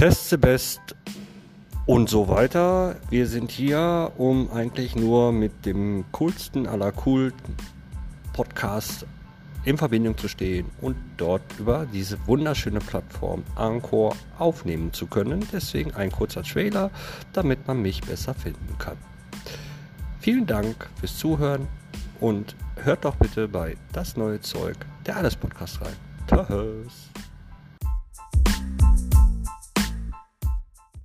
Teste Best und so weiter. Wir sind hier, um eigentlich nur mit dem coolsten aller coolen Podcasts in Verbindung zu stehen und dort über diese wunderschöne Plattform Anchor aufnehmen zu können. Deswegen ein kurzer Trailer, damit man mich besser finden kann. Vielen Dank fürs Zuhören und hört doch bitte bei Das neue Zeug der Alles Podcast rein. Tschüss.